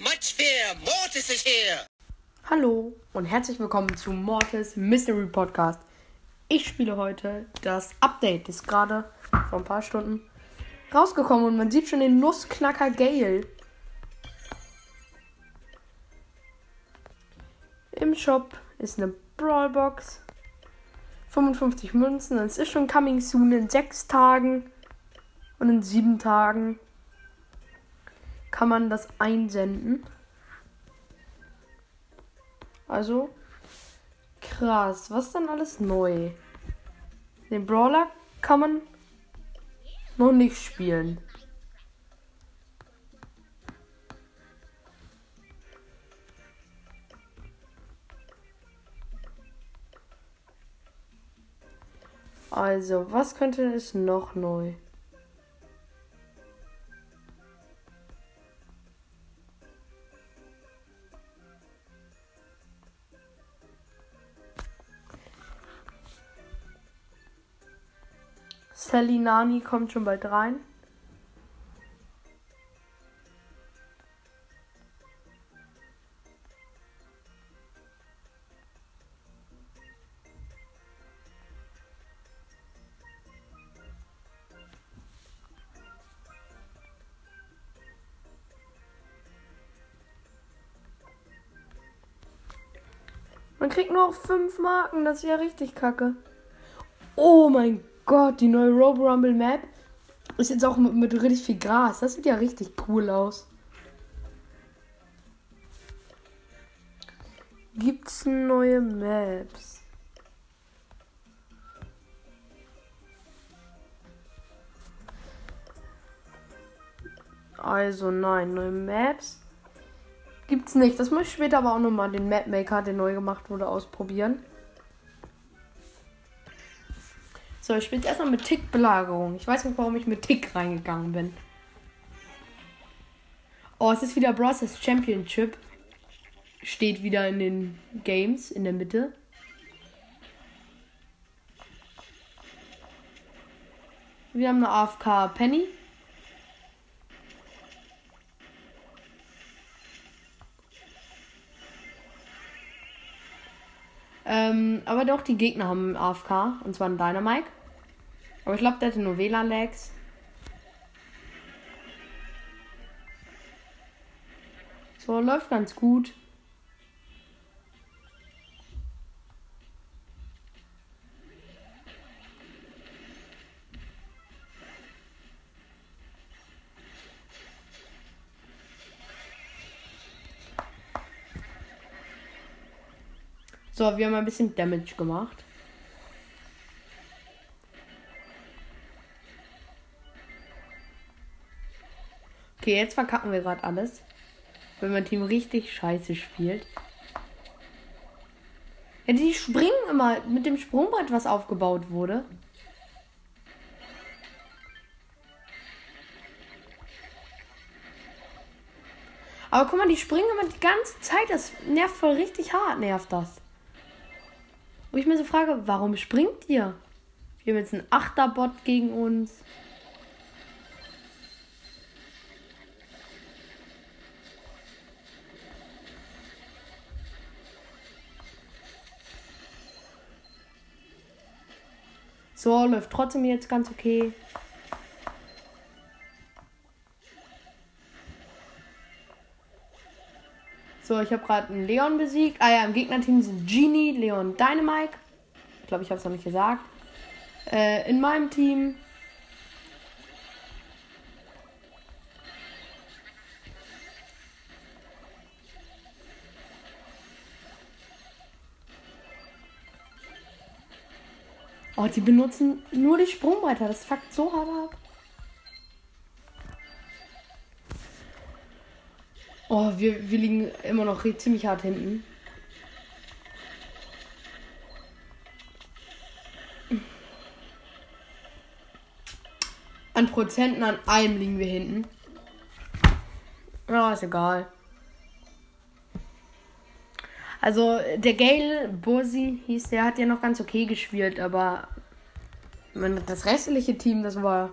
much fear. Mortis is here. Hallo und herzlich willkommen zu Mortis Mystery Podcast. Ich spiele heute das Update, ist gerade vor ein paar Stunden rausgekommen und man sieht schon den Nussknacker Gale. Im Shop ist eine Brawlbox. 55 Münzen. Es ist schon coming soon in 6 Tagen. Und in 7 Tagen kann man das einsenden. Also krass. Was dann alles neu? Den Brawler kann man noch nicht spielen. Also, was könnte es noch neu? Sally Nani kommt schon bald rein. Man kriegt nur noch 5 Marken, das ist ja richtig kacke. Oh mein Gott, die neue Robo Rumble Map ist jetzt auch mit, mit richtig viel Gras. Das sieht ja richtig cool aus. Gibt's neue Maps? Also nein, neue Maps gibt's nicht. Das muss ich später aber auch nochmal den Mapmaker, der neu gemacht wurde, ausprobieren. So, ich spiele jetzt erstmal mit Tick-Belagerung. Ich weiß nicht, warum ich mit Tick reingegangen bin. Oh, es ist wieder Bros. Championship. Steht wieder in den Games in der Mitte. Wir haben eine AFK Penny. Ähm, aber doch, die Gegner haben AFK. Und zwar ein Dynamike. Aber ich glaube, der hatte nur WLAN-Lags. So, läuft ganz gut. So, wir haben ein bisschen Damage gemacht. Okay, jetzt verkacken wir gerade alles. Wenn mein Team richtig scheiße spielt. Ja, die springen immer mit dem Sprungbrett, was aufgebaut wurde. Aber guck mal, die springen immer die ganze Zeit. Das nervt voll richtig hart, nervt das. Wo ich mir so frage, warum springt ihr? Wir haben jetzt einen Achterbot gegen uns. So, läuft trotzdem jetzt ganz okay. So, ich habe gerade einen Leon besiegt. Ah ja, im Gegnerteam sind Genie, Leon, Dynamike. Ich glaube, ich habe es noch nicht gesagt. Äh, in meinem Team Oh, die benutzen nur die Sprungbretter. Das fuckt so hart ab. Oh, wir, wir liegen immer noch ziemlich hart hinten. An Prozenten an allem liegen wir hinten. Ja, ist egal. Also der Gale Bursi hieß, der hat ja noch ganz okay gespielt, aber das restliche Team, das war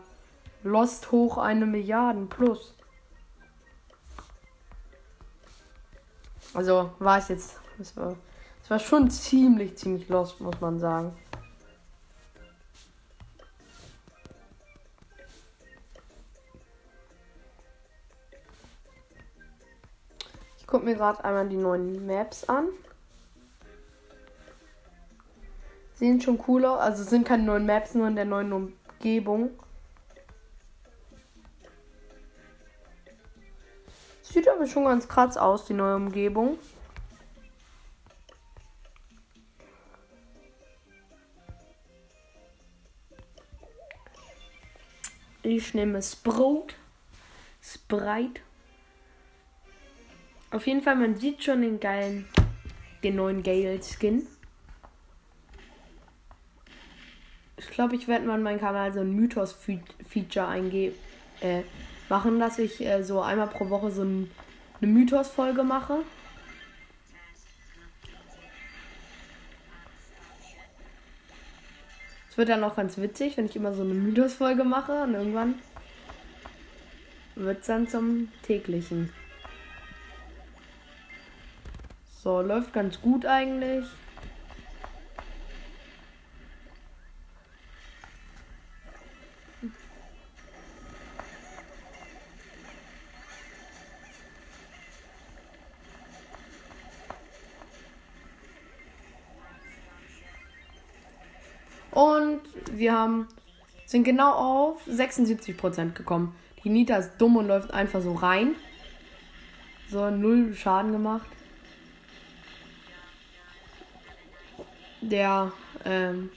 Lost hoch eine Milliarden plus. Also war es jetzt. Es war, es war schon ziemlich, ziemlich lost, muss man sagen. Gucke mir gerade einmal die neuen Maps an. Sehen schon cool aus. Also es sind keine neuen Maps, nur in der neuen Umgebung. Sieht aber schon ganz krass aus, die neue Umgebung. Ich nehme Sprout. Sprite. Auf jeden Fall, man sieht schon den geilen, den neuen Gale Skin. Ich glaube, ich werde mal in meinen Kanal so ein Mythos-Feature eingeben, äh, machen, dass ich äh, so einmal pro Woche so ein, eine Mythos-Folge mache. Es wird dann auch ganz witzig, wenn ich immer so eine Mythos-Folge mache und irgendwann wird es dann zum täglichen. So, läuft ganz gut eigentlich. Und wir haben, sind genau auf 76% gekommen. Die Nita ist dumm und läuft einfach so rein. So, null Schaden gemacht. Der, ähm,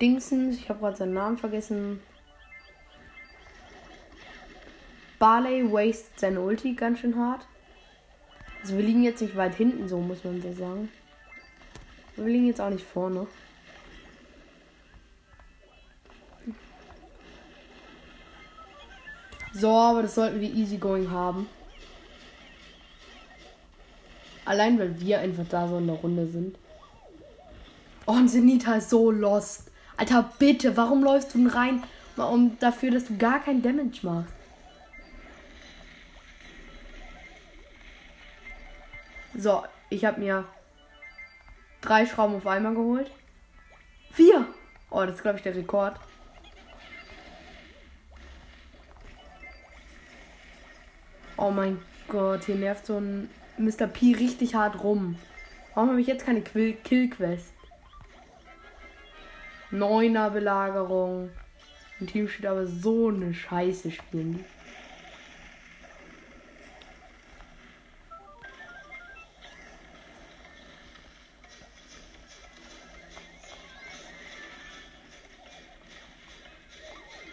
Dingsens, ich habe gerade seinen Namen vergessen. Barley waste seine Ulti ganz schön hart. Also wir liegen jetzt nicht weit hinten, so muss man so sagen. Wir liegen jetzt auch nicht vorne. So, aber das sollten wir easy going haben. Allein weil wir einfach da so in der Runde sind. Oh, und Zenita ist so lost. Alter, bitte, warum läufst du denn rein? Um dafür, dass du gar kein Damage machst. So, ich habe mir drei Schrauben auf einmal geholt. Vier! Oh, das ist, glaube ich, der Rekord. Oh mein Gott, hier nervt so ein Mr. P richtig hart rum. Warum habe ich jetzt keine Kill-Quest? Neuner Belagerung. Ein Team steht aber so eine Scheiße spielen.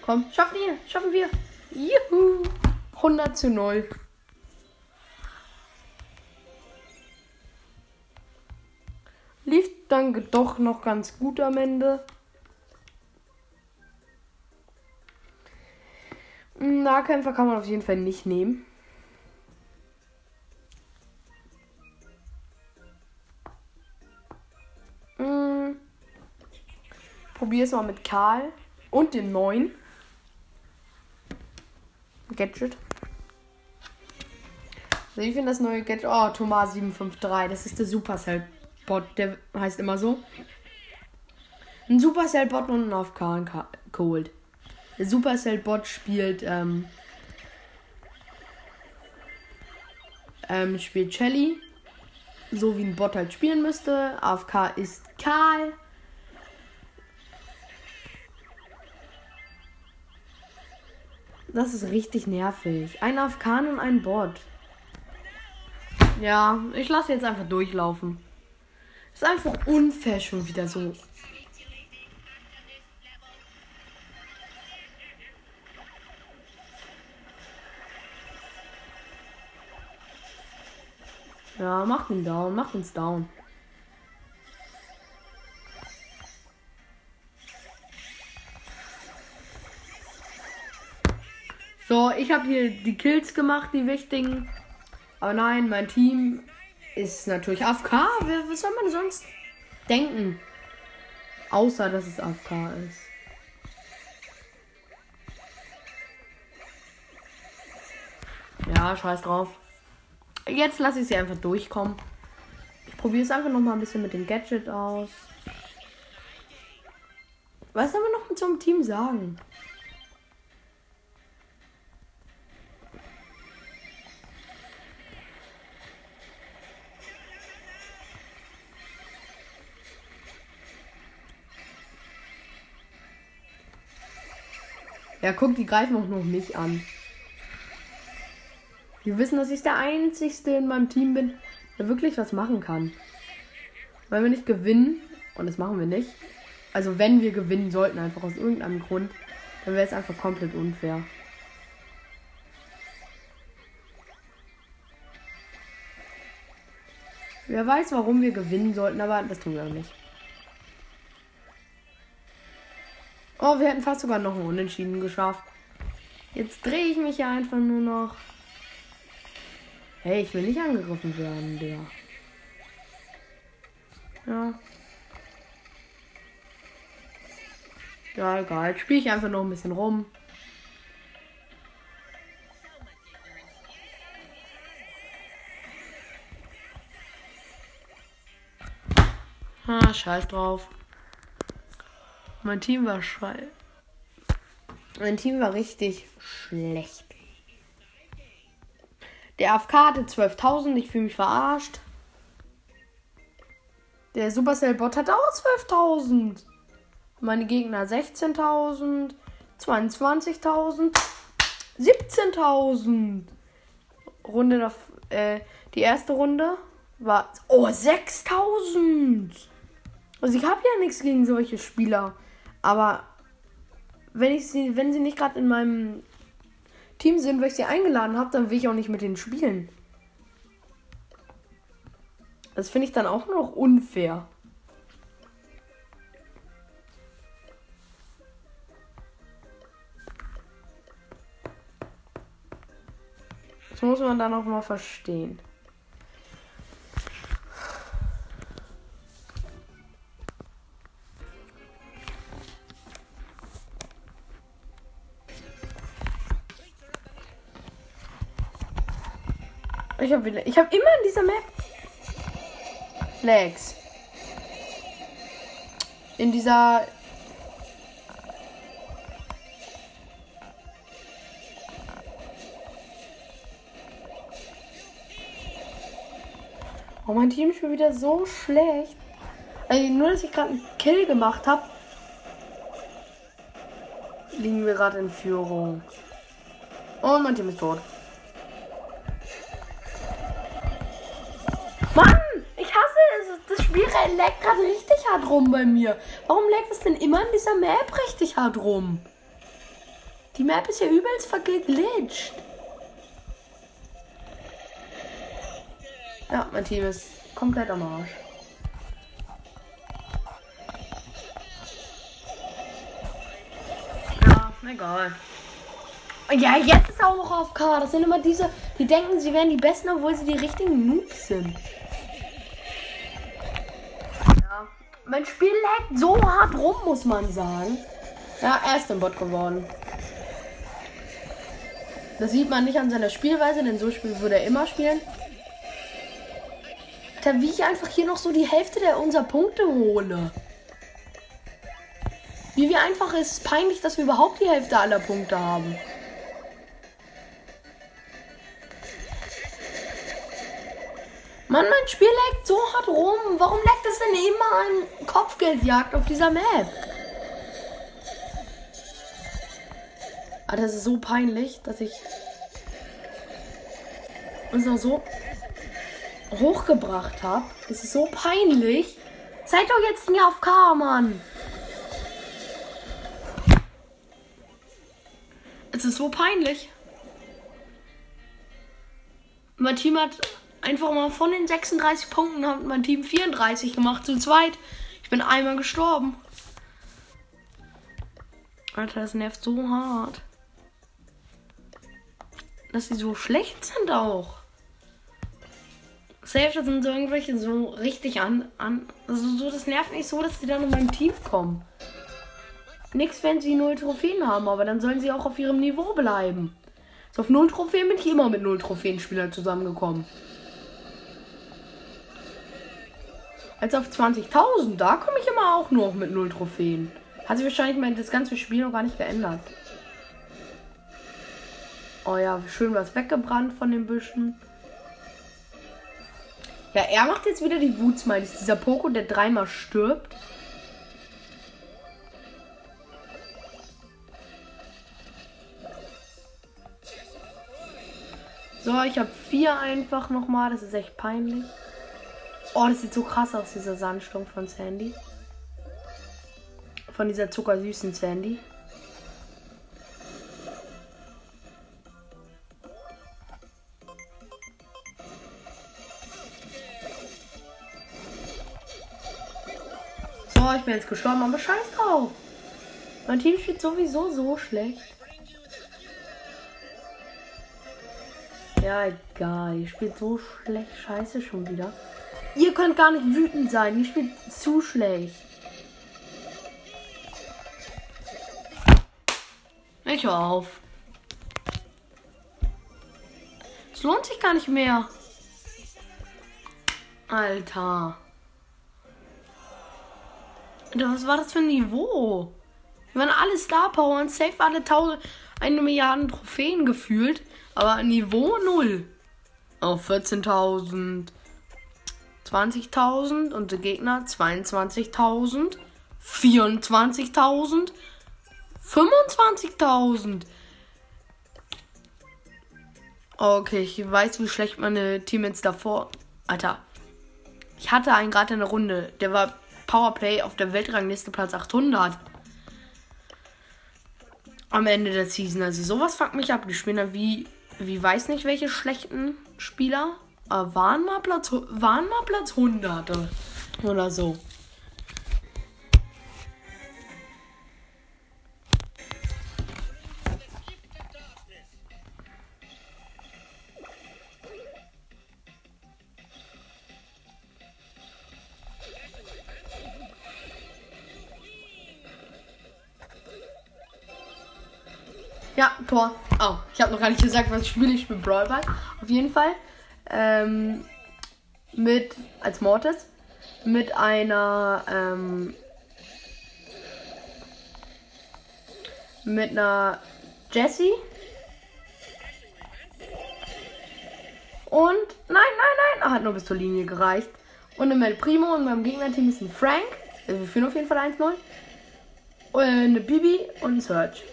Komm, schaffen wir, schaffen wir. Juhu. 100 zu 0. dann doch noch ganz gut am Ende. Nahkämpfer kann man auf jeden Fall nicht nehmen. Hm. Probier es mal mit Karl und dem neuen. Gadget. Also ich finde das neue Gadget. Oh, Thomas 753. Das ist der Supercell-Bot. Der heißt immer so. Ein Supercell-Bot und ein AFK geholt. Der Supercell-Bot spielt, ähm, ähm, spielt Shelly. So wie ein Bot halt spielen müsste. AFK ist Karl. Das ist richtig nervig. Ein Afghan und ein Bot. Ja, ich lasse jetzt einfach durchlaufen. Ist einfach unfair schon wieder so. Ja, macht ihn down, macht uns down. So, ich habe hier die Kills gemacht, die wichtigen. Aber nein, mein Team ist natürlich AFK. Was soll man sonst denken? Außer, dass es AFK ist. Ja, scheiß drauf. Jetzt lasse ich sie einfach durchkommen. Ich probiere es einfach noch mal ein bisschen mit dem Gadget aus. Was soll man noch mit so einem Team sagen? Ja, guck, die greifen auch noch mich an. Die wissen, dass ich der Einzige in meinem Team bin, der wirklich was machen kann. Wenn wir nicht gewinnen, und das machen wir nicht, also wenn wir gewinnen sollten, einfach aus irgendeinem Grund, dann wäre es einfach komplett unfair. Wer weiß, warum wir gewinnen sollten, aber das tun wir auch nicht. Oh, wir hätten fast sogar noch einen Unentschieden geschafft. Jetzt drehe ich mich ja einfach nur noch. Hey, ich will nicht angegriffen werden, der. Ja. Ja, egal. Spiele ich einfach noch ein bisschen rum. Ah, scheiß drauf. Mein Team war scheiße. Mein Team war richtig schlecht. Der AFK hatte 12.000. Ich fühle mich verarscht. Der Supercell-Bot hat auch 12.000. Meine Gegner 16.000. 22.000. 17.000. Runde noch. Äh, die erste Runde war. Oh, 6.000. Also ich habe ja nichts gegen solche Spieler. Aber wenn ich sie, wenn sie nicht gerade in meinem Team sind, weil ich sie eingeladen habe, dann will ich auch nicht mit denen spielen. Das finde ich dann auch noch unfair. Das muss man dann auch mal verstehen. Ich habe. Ich habe immer in dieser Map. Lags. In dieser. Oh, mein Team ist schon wieder so schlecht. Also nur, dass ich gerade einen Kill gemacht habe, liegen wir gerade in Führung. Und mein Team ist tot. Leckt gerade richtig hart rum bei mir. Warum leckt es denn immer in dieser Map richtig hart rum? Die Map ist ja übelst verglitscht. Ja, mein Team ist komplett am Arsch. Ja, egal. Ja, jetzt ist auch noch auf K. Das sind immer diese, die denken, sie wären die Besten, obwohl sie die richtigen Noobs sind. Mein Spiel lag so hart rum, muss man sagen. Ja, er ist ein Bot geworden. Das sieht man nicht an seiner Spielweise, denn so Spiel würde er immer spielen. Da wie ich einfach hier noch so die Hälfte der unserer Punkte hole. Wie wir einfach ist es peinlich, dass wir überhaupt die Hälfte aller Punkte haben. Mann, mein Spiel leckt so hart rum. Warum leckt es denn immer an Kopfgeldjagd auf dieser Map? Alter, das ist so peinlich, dass ich uns noch so hochgebracht habe. Es ist so peinlich. Seid doch jetzt nicht auf K, Mann. Es ist so peinlich. Mein Team hat einfach mal von den 36 Punkten hat mein Team 34 gemacht zu zweit. Ich bin einmal gestorben. Alter, das nervt so hart. Dass sie so schlecht sind auch. Safe, sind so irgendwelche so richtig an. an also so, das nervt nicht so, dass sie dann in meinem Team kommen. Nix, wenn sie null Trophäen haben, aber dann sollen sie auch auf ihrem Niveau bleiben. So auf 0 Trophäen bin ich immer mit 0 Trophäenspielern zusammengekommen. Als auf 20.000, da komme ich immer auch nur mit 0 Trophäen. Hat sich wahrscheinlich mein, das ganze Spiel noch gar nicht geändert. Oh ja, schön was weggebrannt von den Büschen. Ja, er macht jetzt wieder die Wutsmileys. Dieser Poko, der dreimal stirbt. So, ich habe vier einfach nochmal. Das ist echt peinlich. Oh, das sieht so krass aus, dieser Sandsturm von Sandy. Von dieser zuckersüßen Sandy. So, ich bin jetzt gestorben, aber scheiß drauf. Mein Team spielt sowieso so schlecht. Ja, egal. Ihr spielt so schlecht. Scheiße schon wieder. Ihr könnt gar nicht wütend sein. Ihr spielt zu schlecht. Ich hör auf. Es lohnt sich gar nicht mehr. Alter. Was war das für ein Niveau? Wir waren alle Star Power und safe alle tausend, eine Milliarde Trophäen gefühlt. Aber Niveau 0. Auf 14.000. 20.000. Unsere Gegner 22.000. 24.000. 25.000. Okay, ich weiß, wie schlecht meine Teammates davor. Alter. Ich hatte einen gerade in der Runde. Der war Powerplay auf der Weltrangliste Platz 800. Am Ende der Season. Also sowas fuckt mich ab. Die spielen wie, wie weiß nicht welche schlechten Spieler. Aber waren mal Platz, waren mal Platz 100 oder so. Ja, Tor. Oh, ich habe noch gar nicht gesagt, was ich spiele. Ich spiele Brawl Ball. Auf jeden Fall. Ähm, mit, als Mortis. Mit einer, ähm, mit einer Jessie. Und, nein, nein, nein, hat nur bis zur Linie gereicht. Und im El Primo und beim Gegnerteam ist ein Frank. Also wir führen auf jeden Fall 1-0. Und eine Bibi und ein Search.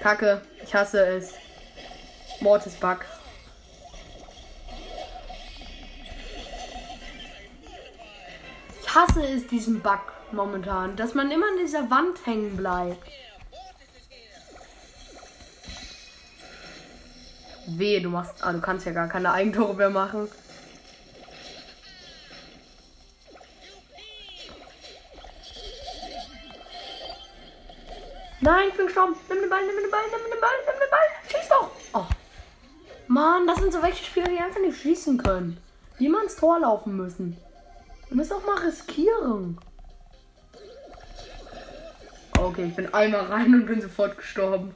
Kacke, ich hasse es. Mortis Bug. Ich hasse es, diesen Bug momentan, dass man immer an dieser Wand hängen bleibt. Wehe, du machst. Ah, du kannst ja gar keine Eigentore mehr machen. Nein, ich bin gestorben. Nimm den Ball, nimm den Ball, nimm den Ball, nimm den Ball. Schieß doch. Oh. Mann, das sind so welche Spieler, die einfach nicht schießen können. Die immer ins Tor laufen müssen. Wir müssen auch mal riskieren. Okay, ich bin einmal rein und bin sofort gestorben.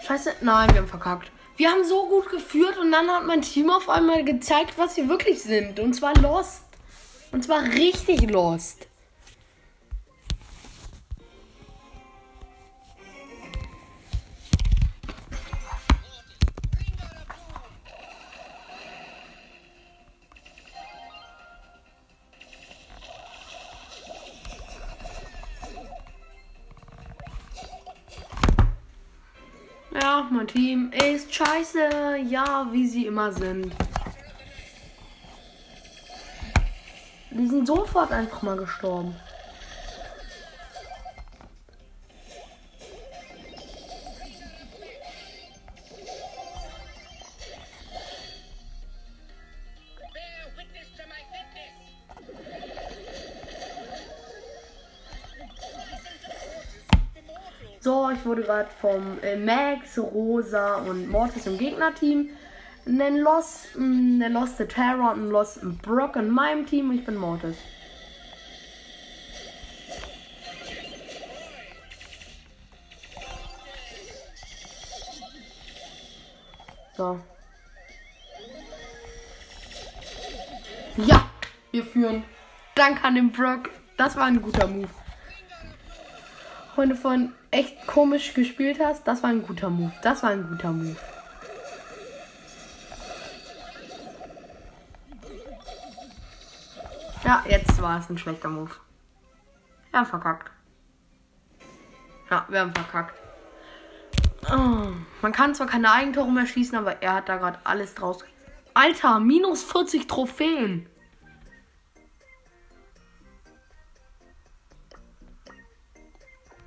Scheiße, nein, wir haben verkackt. Wir haben so gut geführt und dann hat mein Team auf einmal gezeigt, was wir wirklich sind. Und zwar lost. Und zwar richtig lost. Ja, mein Team ist scheiße. Ja, wie sie immer sind. Sofort einfach mal gestorben. So, ich wurde gerade vom äh, Max, Rosa und Mortis im Gegnerteam einen Loss, mh, eine Lost Terror und einen Lost Brock in meinem Team. Ich bin Mortis. So. Ja, wir führen. Dank an den Brock. Das war ein guter Move. Wenn du vorhin echt komisch gespielt hast, das war ein guter Move. Das war ein guter Move. Ja, jetzt war es ein schlechter Move. Wir haben verkackt. Ja, wir haben verkackt. Oh, man kann zwar keine Eigentore mehr schießen, aber er hat da gerade alles draus. Alter, minus 40 Trophäen.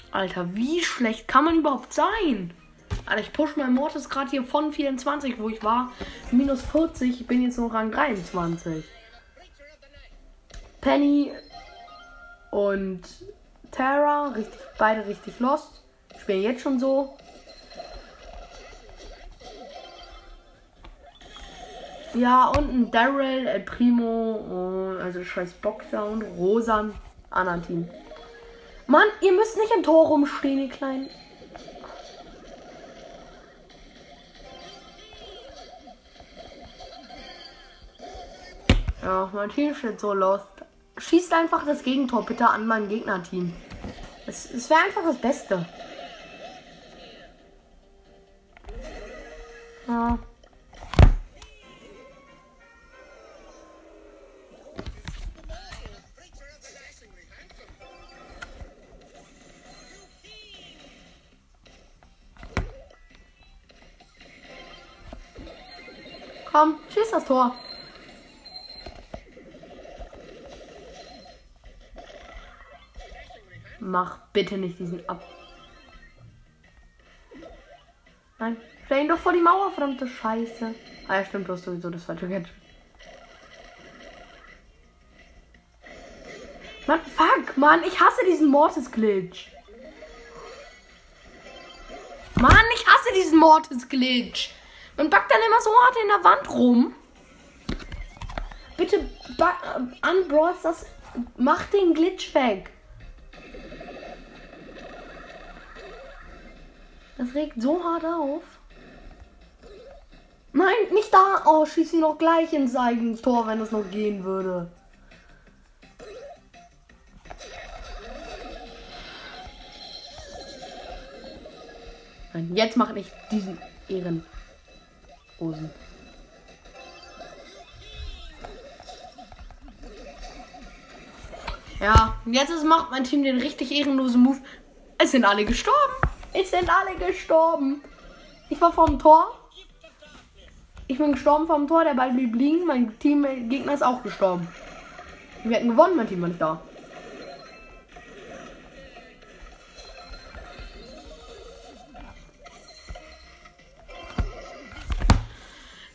Alter, wie schlecht kann man überhaupt sein? Alter, ich push mein Mortis gerade hier von 24, wo ich war, minus 40. Ich bin jetzt noch an 23. Penny und Tara, richtig, beide richtig lost. Spielen jetzt schon so. Ja, und ein Daryl, El Primo, also scheiß Boxer und Rosa, anderen Team. Mann, ihr müsst nicht im Tor rumstehen, ihr Kleinen. Ja, mein Team steht so lost. Schießt einfach das Gegentor bitte an mein Gegnerteam. Es, es wäre einfach das Beste. Ja. Komm, schieß das Tor. Mach bitte nicht diesen ab. Nein, stell ihn doch vor die Mauer, verdammte Scheiße. Ah ja, stimmt, du hast sowieso das falsche Gadget. Mann, fuck, Mann, ich hasse diesen Mortis-Glitch. Mann, ich hasse diesen Mortis-Glitch. Man backt dann immer so hart in der Wand rum. Bitte äh, unbros das. Mach den Glitch weg. Das regt so hart auf. Nein, nicht da. Oh, schieß ihn noch gleich ins Tor, wenn es noch gehen würde. Nein, jetzt mach ich diesen Ehren. Hosen. Ja, jetzt macht mein Team den richtig ehrenlosen Move. Es sind alle gestorben. Es sind alle gestorben. Ich war vom Tor. Ich bin gestorben vom Tor. Der Ball blieb liegen. Mein Teamgegner ist auch gestorben. Wir hätten gewonnen, mein Team war nicht da.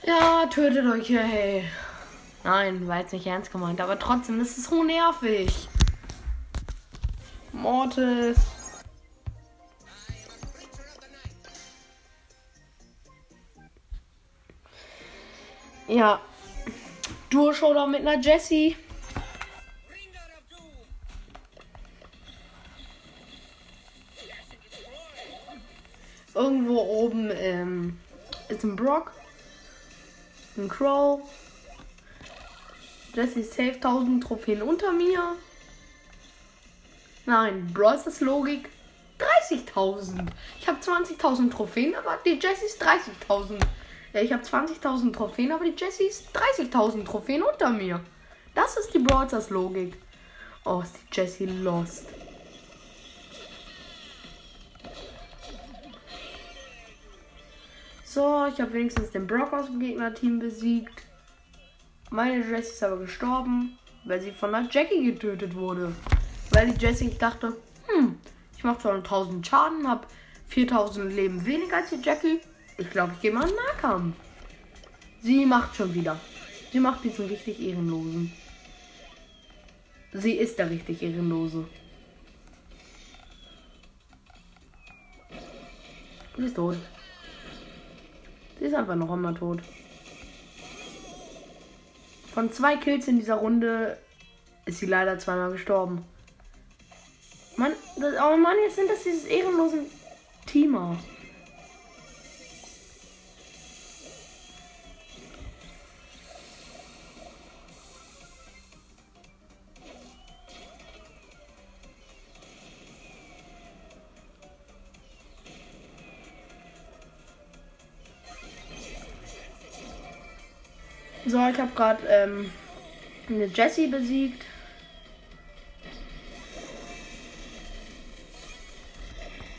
Ja, tötet euch, hey. Nein, war jetzt nicht ernst gemeint, aber trotzdem, das ist so nervig. Mortis. Ja. Duo-Showdown mit einer Jessie. Irgendwo oben ähm, ist ein Brock. Ein Crow. Jesse safe 1000 Trophäen unter mir. Nein, Bros ist Logik 30.000. Ich habe 20.000 Trophäen, aber die Jessie ist 30.000. Ja, ich habe 20.000 Trophäen, aber die Jessie ist 30.000 Trophäen unter mir. Das ist die Brawlers Logik. Oh, ist die Jessie lost. So, ich habe wenigstens den Brock aus dem Gegnerteam besiegt. Meine Jessie ist aber gestorben, weil sie von der Jackie getötet wurde. Weil die Jessie dachte, hm, ich mache zwar 1000 Schaden, habe 4000 Leben weniger als die Jackie. Ich glaube, ich gehe mal in Nahkampf. Sie macht schon wieder. Sie macht diesen richtig ehrenlosen. Sie ist der richtig ehrenlose. Sie ist tot. Sie ist einfach noch einmal tot. Von zwei Kills in dieser Runde ist sie leider zweimal gestorben. Mann, das, oh Mann, jetzt sind das diese ehrenlosen Teamer. Ich habe gerade ähm, eine Jessie besiegt.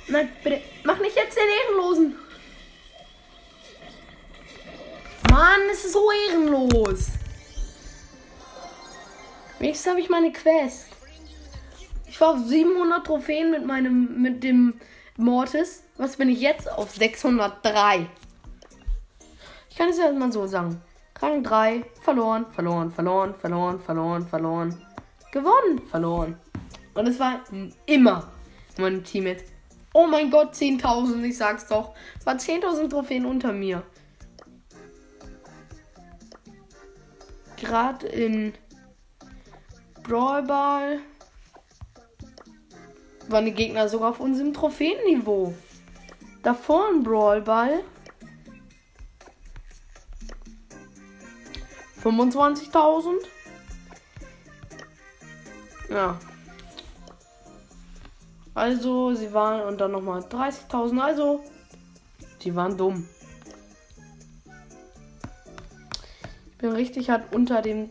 Nein, bitte, mach nicht jetzt den Ehrenlosen. Mann, es ist so ehrenlos. Wenigstens habe ich meine Quest. Ich war auf 700 Trophäen mit meinem, mit dem Mortis. Was bin ich jetzt? Auf 603. Ich kann es ja mal so sagen. Rang 3, verloren, verloren, verloren, verloren, verloren, verloren. Gewonnen, verloren. Und es war immer mein Teammate. Oh mein Gott, 10.000, ich sag's doch. Es war 10.000 Trophäen unter mir. Gerade in Brawl Ball waren die Gegner sogar auf unserem Trophäenniveau. Davor in Brawl Ball 25.000. Ja. Also, sie waren und dann nochmal 30.000. Also, sie waren dumm. Ich bin richtig halt unter dem.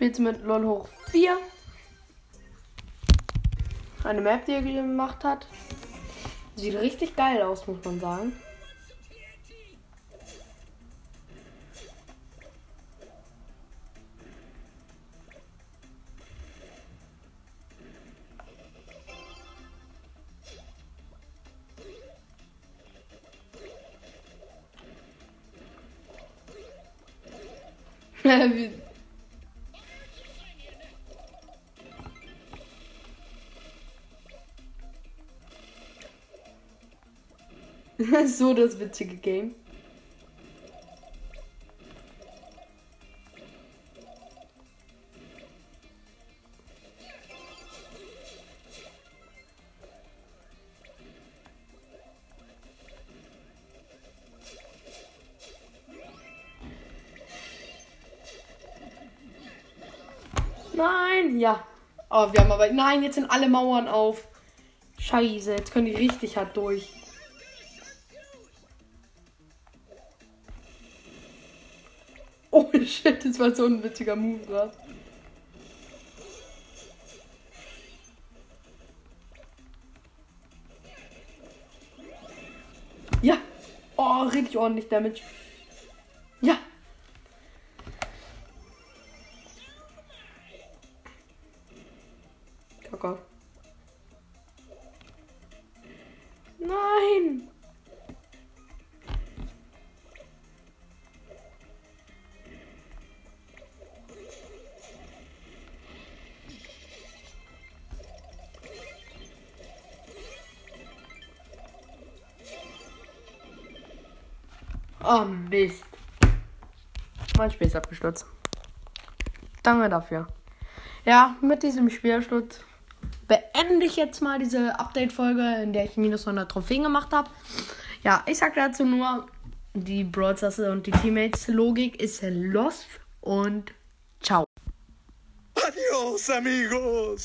Spielst mit LOL hoch 4. Eine Map, die er gemacht hat. Sieht richtig geil aus, muss man sagen. so das witzige Game. Nein, ja. Oh, wir haben aber. Nein, jetzt sind alle Mauern auf. Scheiße, jetzt können die richtig hart durch. Shit, das war so ein witziger Move gerade. Ja. Oh, richtig ordentlich Damage. Ja. Oh Mist. Mein Spiel ist abgestürzt. Danke dafür. Ja, mit diesem Spielsturz beende ich jetzt mal diese Update-Folge, in der ich minus 100 Trophäen gemacht habe. Ja, ich sag dazu nur, die Broadstars und die Teammates-Logik ist lost und ciao. Adiós, amigos.